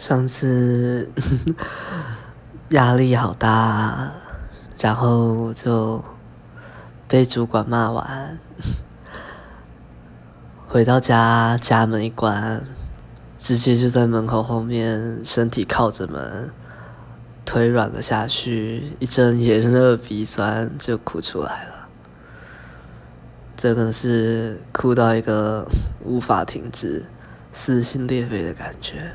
上次压力好大，然后就被主管骂完，回到家家门一关，直接就在门口后面，身体靠着门，腿软了下去，一阵炎热鼻酸就哭出来了，真的是哭到一个无法停止、撕心裂肺的感觉。